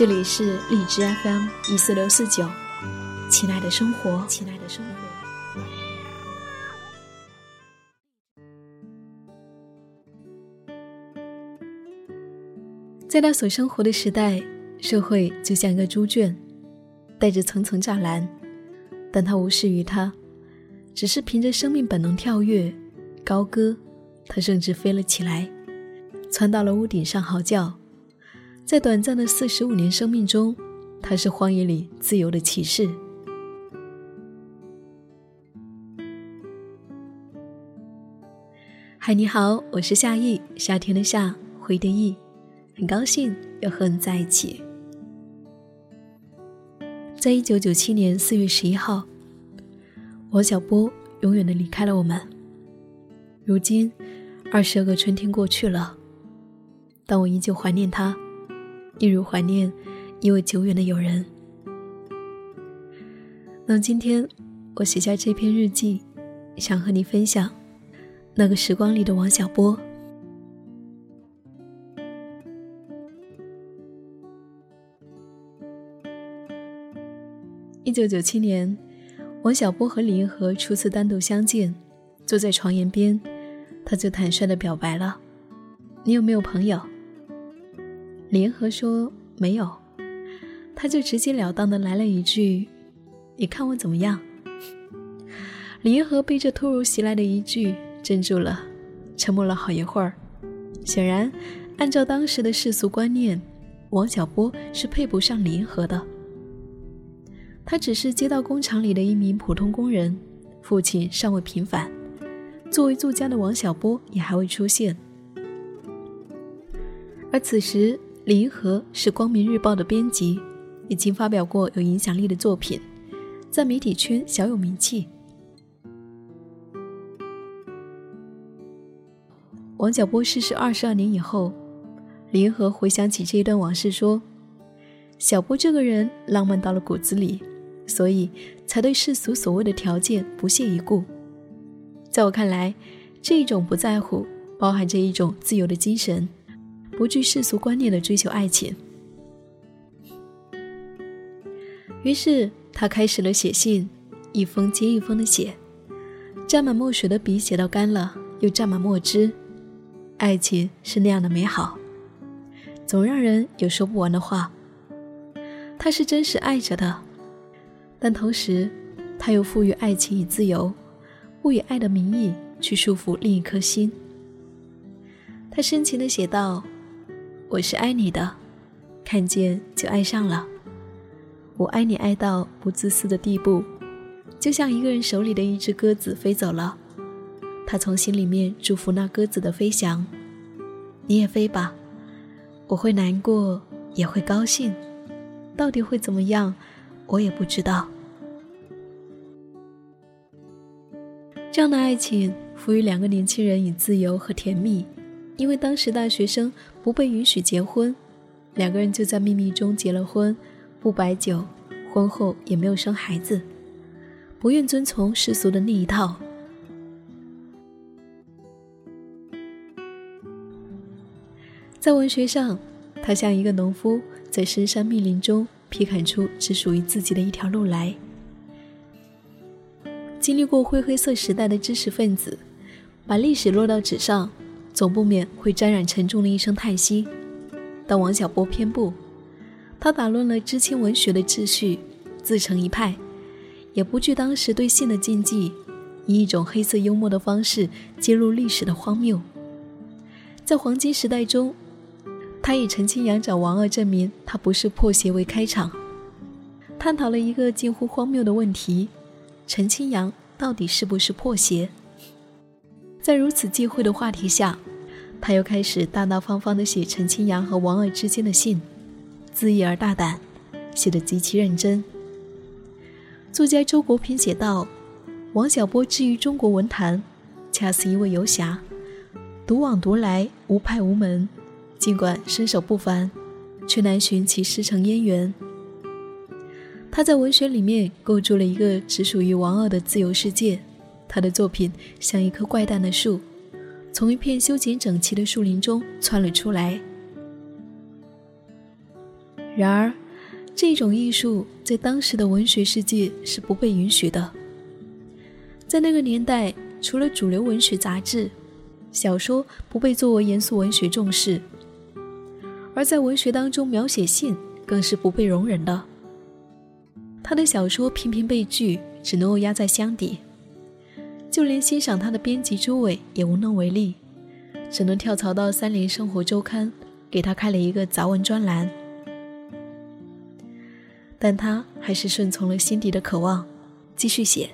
这里是荔枝 FM 一四六四九，亲爱的生活，亲爱的生活。在他所生活的时代，社会就像一个猪圈，带着层层栅栏，但他无视于它，只是凭着生命本能跳跃、高歌。他甚至飞了起来，窜到了屋顶上嚎叫。在短暂的四十五年生命中，他是荒野里自由的骑士。嗨，你好，我是夏意，夏天的夏，回的意，很高兴又和你在一起。在一九九七年四月十一号，王小波永远的离开了我们。如今，二十二个春天过去了，但我依旧怀念他。一如怀念一位久远的友人。那今天我写下这篇日记，想和你分享那个时光里的王小波。一九九七年，王小波和李银河初次单独相见，坐在床沿边，他就坦率的表白了：“你有没有朋友？”李银河说：“没有。”他就直截了当的来了一句：“你看我怎么样？”李银河被这突如其来的一句镇住了，沉默了好一会儿。显然，按照当时的世俗观念，王小波是配不上李银河的。他只是街道工厂里的一名普通工人，父亲尚未平反，作为作家的王小波也还未出现。而此时。李银河是《光明日报》的编辑，已经发表过有影响力的作品，在媒体圈小有名气。王小波逝世二十二年以后，李银河回想起这一段往事，说：“小波这个人浪漫到了骨子里，所以才对世俗所谓的条件不屑一顾。在我看来，这一种不在乎，包含着一种自由的精神。”不惧世俗观念的追求爱情，于是他开始了写信，一封接一封的写，沾满墨水的笔写到干了，又沾满墨汁。爱情是那样的美好，总让人有说不完的话。他是真实爱着的，但同时他又赋予爱情以自由，不以爱的名义去束缚另一颗心。他深情地写道。我是爱你的，看见就爱上了。我爱你爱到不自私的地步，就像一个人手里的一只鸽子飞走了，他从心里面祝福那鸽子的飞翔。你也飞吧，我会难过，也会高兴，到底会怎么样，我也不知道。这样的爱情赋予两个年轻人以自由和甜蜜。因为当时大学生不被允许结婚，两个人就在秘密中结了婚，不摆酒，婚后也没有生孩子，不愿遵从世俗的那一套。在文学上，他像一个农夫，在深山密林中劈砍出只属于自己的一条路来。经历过灰黑色时代的知识分子，把历史落到纸上。总不免会沾染沉重的一声叹息，但王小波偏不，他打乱了知青文学的秩序，自成一派，也不惧当时对性的禁忌，以一种黑色幽默的方式揭露历史的荒谬。在黄金时代中，他以陈清扬找王二证明他不是破鞋为开场，探讨了一个近乎荒谬的问题：陈清扬到底是不是破鞋？在如此忌讳的话题下，他又开始大大方方地写陈清扬和王二之间的信，恣意而大胆，写得极其认真。作家周国平写道：“王小波之于中国文坛，恰似一位游侠，独往独来，无派无门。尽管身手不凡，却难寻其师承渊源。他在文学里面构筑了一个只属于王二的自由世界。他的作品像一棵怪诞的树，从一片修剪整齐的树林中窜了出来。然而，这种艺术在当时的文学世界是不被允许的。在那个年代，除了主流文学杂志，小说不被作为严肃文学重视。而在文学当中描写性更是不被容忍的。他的小说频频被拒，只能够压在箱底，就连欣赏他的编辑朱伟也无能为力，只能跳槽到《三联生活周刊》，给他开了一个杂文专栏。但他还是顺从了心底的渴望，继续写，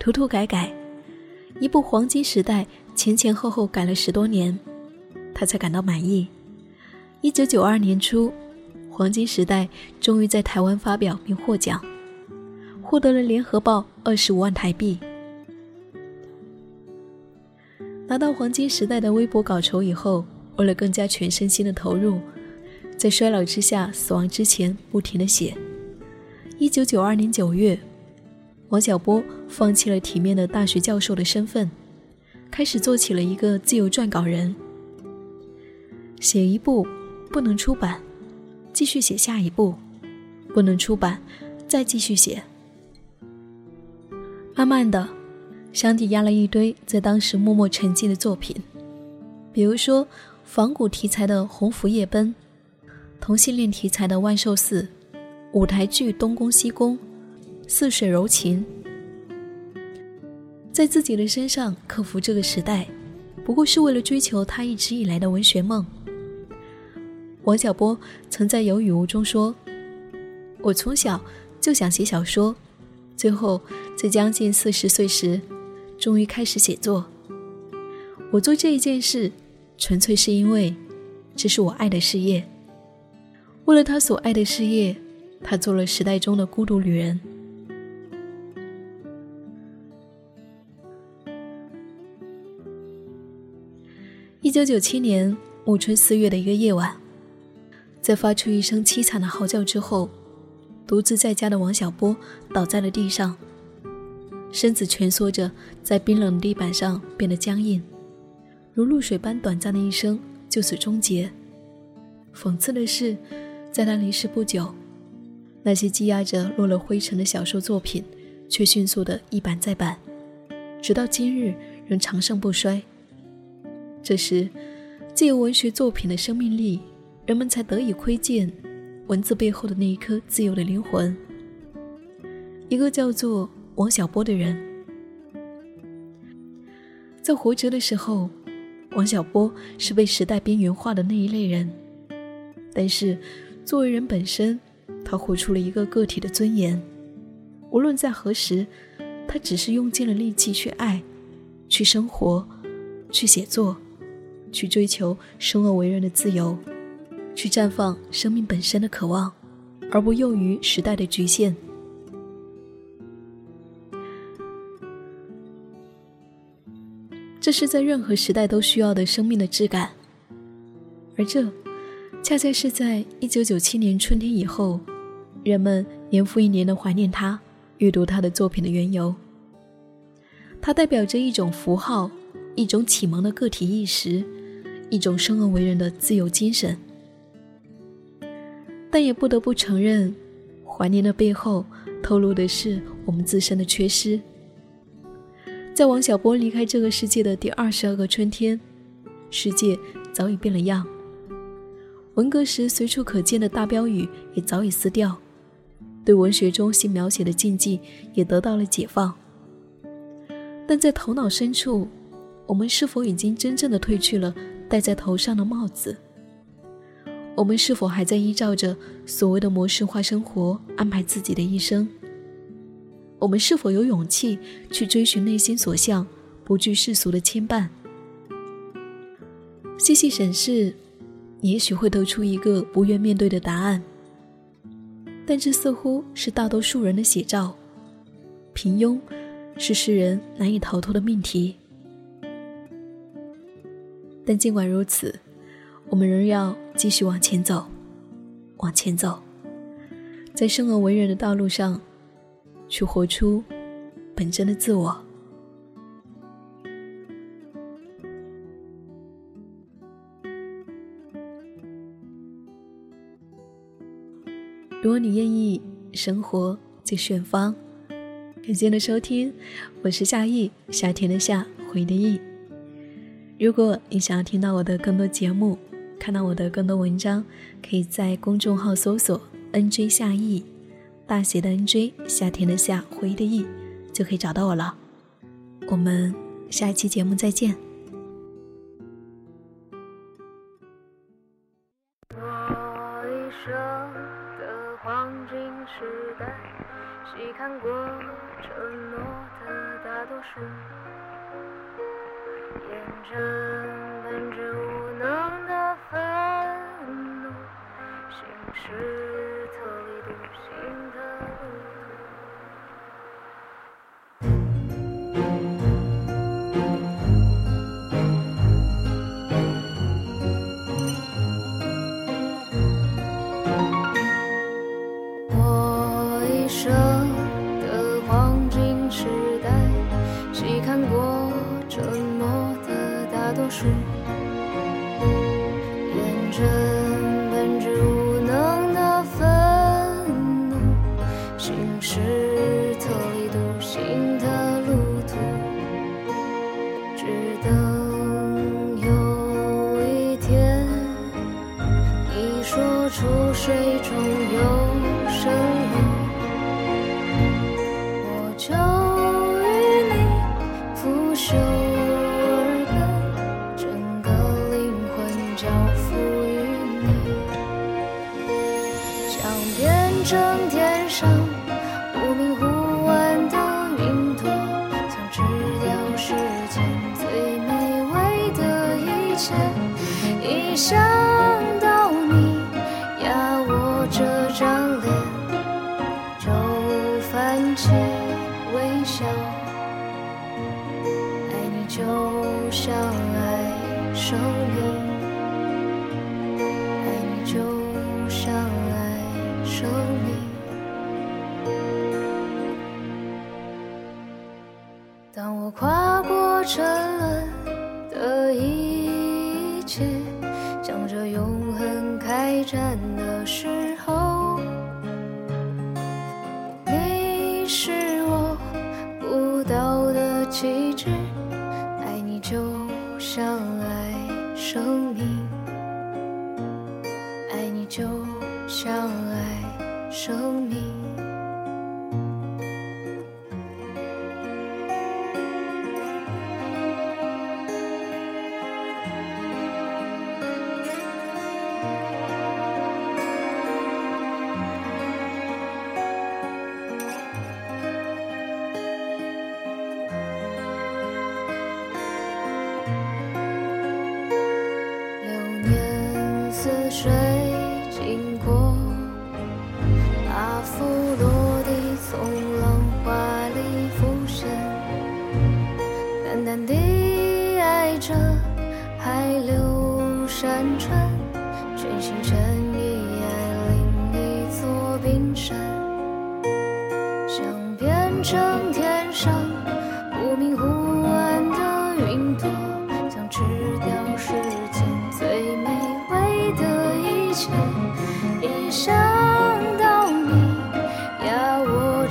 涂涂改改，一部《黄金时代》前前后后改了十多年，他才感到满意。一九九二年初，《黄金时代》终于在台湾发表并获奖，获得了联合报二十五万台币。拿到《黄金时代》的微博稿酬以后，为了更加全身心的投入，在衰老之下、死亡之前，不停的写。一九九二年九月，王小波放弃了体面的大学教授的身份，开始做起了一个自由撰稿人，写一部。不能出版，继续写下一步；不能出版，再继续写。慢慢的，箱底压了一堆在当时默默沉寂的作品，比如说仿古题材的《鸿福夜奔》，同性恋题材的《万寿寺》，舞台剧《东宫西宫》，《似水柔情》。在自己的身上克服这个时代，不过是为了追求他一直以来的文学梦。王小波曾在有语无中说：“我从小就想写小说，最后在将近四十岁时，终于开始写作。我做这一件事，纯粹是因为这是我爱的事业。为了他所爱的事业，他做了时代中的孤独女人。”一九九七年暮春四月的一个夜晚。在发出一声凄惨的嚎叫之后，独自在家的王小波倒在了地上，身子蜷缩着在冰冷的地板上，变得僵硬，如露水般短暂的一生就此终结。讽刺的是，在他离世不久，那些积压着落了灰尘的小说作品，却迅速的一版再版，直到今日仍长盛不衰。这时，借由文学作品的生命力。人们才得以窥见文字背后的那一颗自由的灵魂。一个叫做王小波的人，在活着的时候，王小波是被时代边缘化的那一类人。但是，作为人本身，他活出了一个个体的尊严。无论在何时，他只是用尽了力气去爱，去生活，去写作，去追求生而为人的自由。去绽放生命本身的渴望，而不囿于时代的局限。这是在任何时代都需要的生命的质感，而这恰恰是在一九九七年春天以后，人们年复一年的怀念他、阅读他的作品的缘由。它代表着一种符号，一种启蒙的个体意识，一种生而为人的自由精神。但也不得不承认，怀念的背后透露的是我们自身的缺失。在王小波离开这个世界的第二十二个春天，世界早已变了样。文革时随处可见的大标语也早已撕掉，对文学中性描写的禁忌也得到了解放。但在头脑深处，我们是否已经真正的褪去了戴在头上的帽子？我们是否还在依照着所谓的模式化生活安排自己的一生？我们是否有勇气去追寻内心所向，不惧世俗的牵绊？细细审视，也许会得出一个不愿面对的答案。但这似乎是大多数人的写照。平庸是世人难以逃脱的命题。但尽管如此，我们仍要继续往前走，往前走，在生而为人的道路上，去活出本真的自我。如果你愿意，生活最远方。感谢的收听，我是夏意，夏天的夏，回忆的意。如果你想要听到我的更多节目，看到我的更多文章，可以在公众号搜索 “nj 夏意”，大写的 “nj”，夏天的夏，回忆的忆，就可以找到我了。我们下一期节目再见。想到你呀，我这张脸就泛起微笑。爱你就像爱生命，爱你就像爱生命。当我跨过沉沦的一切。真的时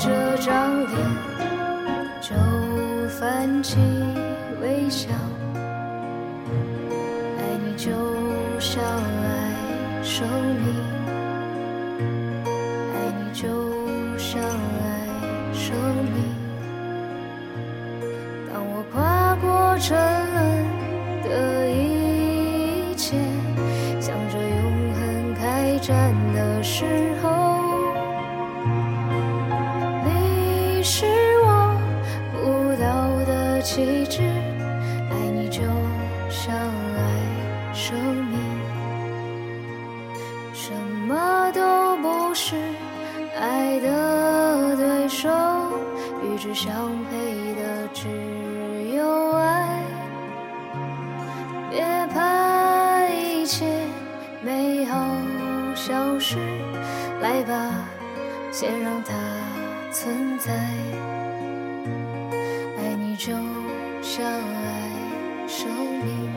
这张脸就泛起微笑爱你就像爱生命气质，爱你就像爱生命。什么都不是爱的对手，与之相配的只有爱。别怕一切美好消失，来吧，先让它存在。爱你就相爱生命。